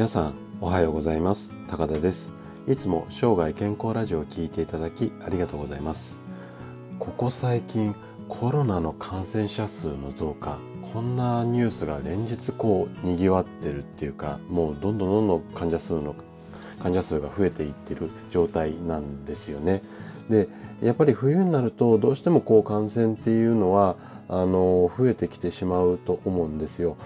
皆さんおはようございます高田ですいつも生涯健康ラジオを聞いていただきありがとうございますここ最近コロナの感染者数の増加こんなニュースが連日こう賑わってるっていうかもうどんどんどんどん患者数の患者数が増えていってる状態なんですよね。でやっぱり冬になるとどうしてもこう感染っていうのはあの増えてきてしまうと思うんですよ。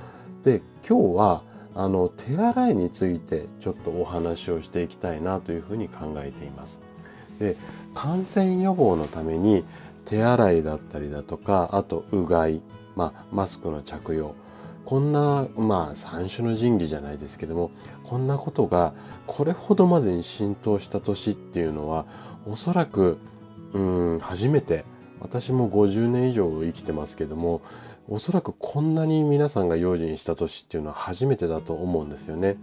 で今日はあの手洗いについてちょっとお話をしていきたいなというふうに考えています。で感染予防のために手洗いだったりだとかあとうがい、まあ、マスクの着用こんなまあ三種の神器じゃないですけどもこんなことがこれほどまでに浸透した年っていうのはおそらくうん初めて私も50年以上生きてますけどもおそらくこんなに皆さんが用心した年っていうのは初めてだと思うんですよね。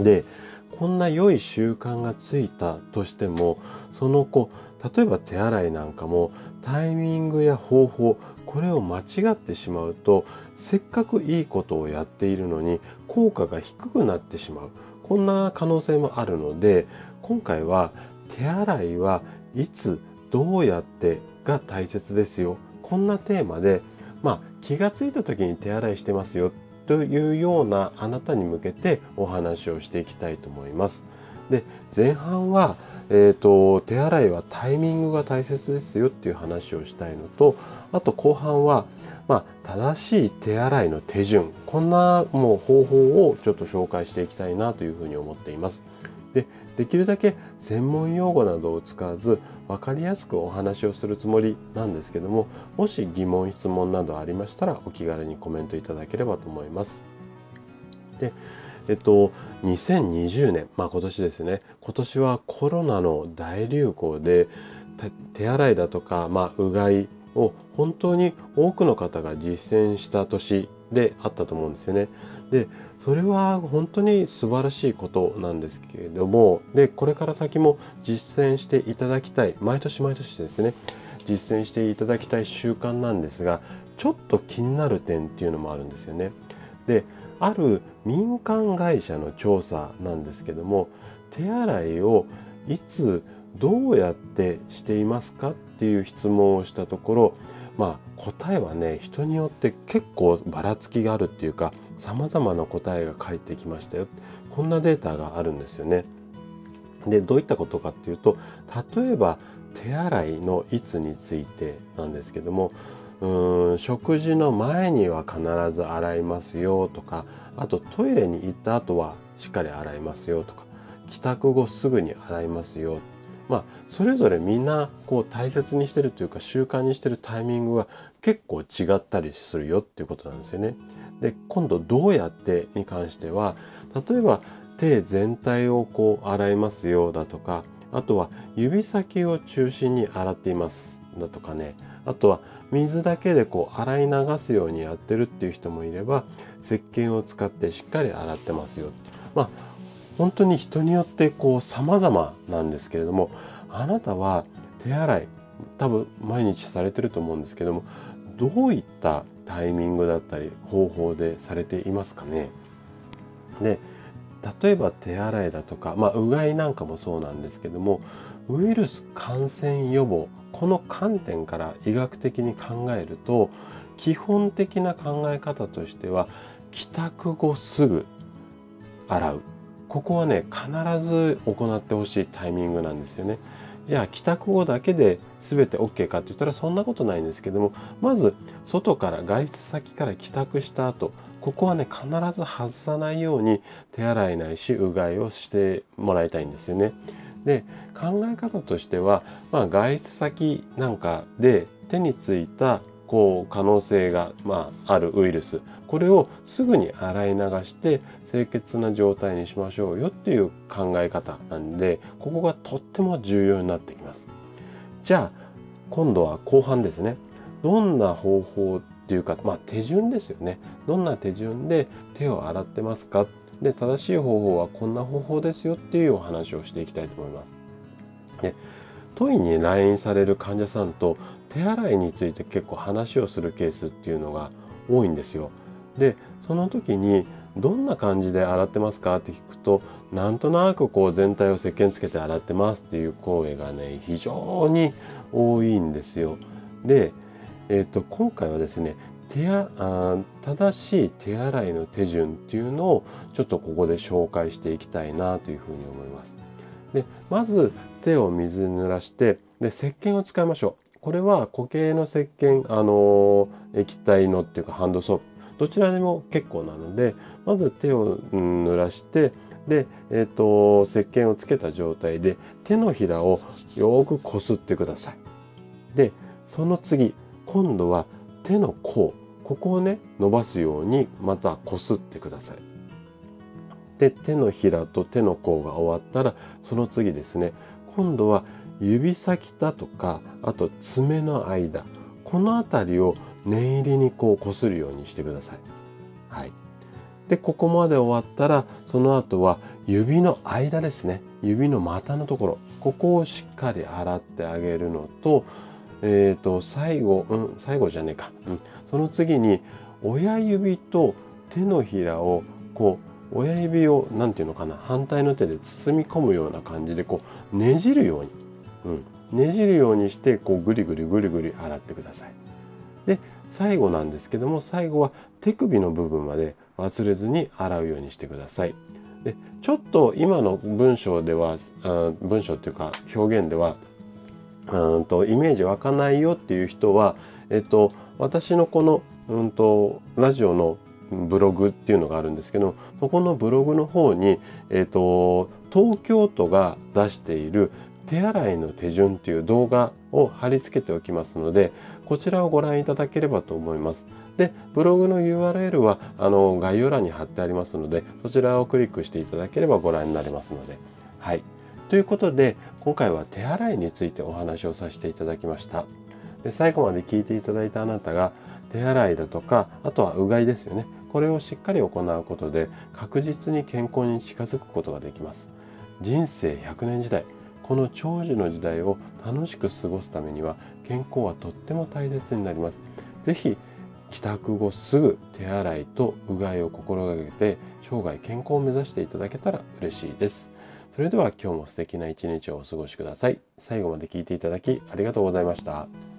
でこんな良い習慣がついたとしてもその子例えば手洗いなんかもタイミングや方法これを間違ってしまうとせっかくいいことをやっているのに効果が低くなってしまうこんな可能性もあるので今回は手洗いはいつどうやってが大切ですよこんなテーマでまあ気がついた時に手洗いしてますよというようなあなたに向けてお話をしていきたいと思います。で前半は、えーと、手洗いはタイミングが大切ですよっていう話をしたいのとあと後半は、まあ、正しい手洗いの手順こんなもう方法をちょっと紹介していきたいなというふうに思っています。でできるだけ専門用語などを使わず分かりやすくお話をするつもりなんですけどももし疑問質問などありましたらお気軽にコメントいただければと思います。でえっと、2020年、まあ今年ですね、今年はコロナの大流行で、手洗いだとか、まあ、うがいを本当に多くの方が実践した年であったと思うんですよね。でそれは本当に素晴らしいことなんですけれどもでこれから先も実践していただきたい毎年毎年ですね実践していただきたい習慣なんですがちょっと気になる点っていうのもあるんですよね。である民間会社の調査なんですけども手洗いをいつどうやってしていますかっていう質問をしたところまあ答えはね人によって結構ばらつきがあるっていうか様々な答えが返ってきましたよこんなデータがあるんですよね。でどういったことかっていうと例えば手洗いのいつについてなんですけどもうん食事の前には必ず洗いますよとかあとトイレに行った後はしっかり洗いますよとか帰宅後すぐに洗いますよまあそれぞれみんなこう大切にしてるというか習慣にしてるタイミングが結構違ったりするよっていうことなんですよね。で今度どうやってに関しては例えば手全体をこう洗いますよだとかあとは指先を中心に洗っていますだとかねあとは水だけでこう洗い流すようにやってるっていう人もいれば石鹸を使ってしっかり洗ってますよ。まあ本当に人によってこう様々なんですけれどもあなたは手洗い多分毎日されてると思うんですけどもどういったタイミングだったり方法でされていますかね？で例えば手洗いだとか、まあ、うがいなんかもそうなんですけどもウイルス感染予防この観点から医学的に考えると基本的な考え方としては帰宅後すぐ洗う。ここはね必ず行ってほしいタイミングなんですよね。じゃあ帰宅後だけで全て OK かって言ったらそんなことないんですけどもまず外から外出先から帰宅した後ここはね必ず外さないように手洗いないしうがいをしてもらいたいんですよね。で考え方としては、まあ、外出先なんかで手についたこう可能性が、まあ、あるウイルス。これをすぐに洗い流して清潔な状態にしましょうよっていう考え方なんでここがとっても重要になってきます。じゃあ今度は後半ですね。どんな方法っていうか、まあ、手順ですよね。どんな手順で手を洗ってますか。で正しい方法はこんな方法ですよっていうお話をしていきたいと思います。でトイに来院される患者さんと手洗いについて結構話をするケースっていうのが多いんですよ。でその時にどんな感じで洗ってますかって聞くと、なんとなくこう全体を石鹸つけて洗ってますっていう声がね、非常に多いんですよ。で、えっ、ー、と、今回はですね、手あ正しい手洗いの手順っていうのをちょっとここで紹介していきたいなというふうに思います。で、まず手を水に濡らして、で、石鹸を使いましょう。これは固形の石鹸、あのー、液体のっていうかハンドソープ、どちらでも結構なので、まず手を、濡らして、で、えっ、ー、と、石鹸をつけた状態で手のひらをよくこすってください。で、その次、今度は手の甲、ここをね、伸ばすようにまたこすってください。で、手のひらと手の甲が終わったら、その次ですね、今度は指先だとか、あと爪の間、この辺りを念入りにこう擦るようにしてください。はい。で、ここまで終わったら、その後は指の間ですね。指の股のところ。ここをしっかり洗ってあげるのと、えっ、ー、と、最後、うん、最後じゃねえか。うん。その次に、親指と手のひらを、こう、親指を、なんていうのかな、反対の手で包み込むような感じで、こう、ねじるように。うん。ねじるようにして、こう、ぐりぐりぐりぐり洗ってください。で、最後なんですけども、最後は手首の部分まで忘れずに洗うようにしてください。で、ちょっと今の文章では、あ文章っていうか表現では、うんとイメージ湧かないよっていう人は、えっと、私のこの、うんと、ラジオのブログっていうのがあるんですけどそこのブログの方に、えっと、東京都が出している手洗いの手順っていう動画を貼り付けておきますので、こちらをご覧いただければと思います。で、ブログの URL はあの概要欄に貼ってありますので、そちらをクリックしていただければご覧になれますので。はい。ということで、今回は手洗いについてお話をさせていただきました。で最後まで聞いていただいたあなたが、手洗いだとか、あとはうがいですよね。これをしっかり行うことで、確実に健康に近づくことができます。人生100年時代、この長寿の時代を楽しく過ごすためには健康はとっても大切になります。ぜひ帰宅後すぐ手洗いとうがいを心がけて生涯健康を目指していただけたら嬉しいです。それでは今日も素敵な一日をお過ごしください。最後まで聞いていただきありがとうございました。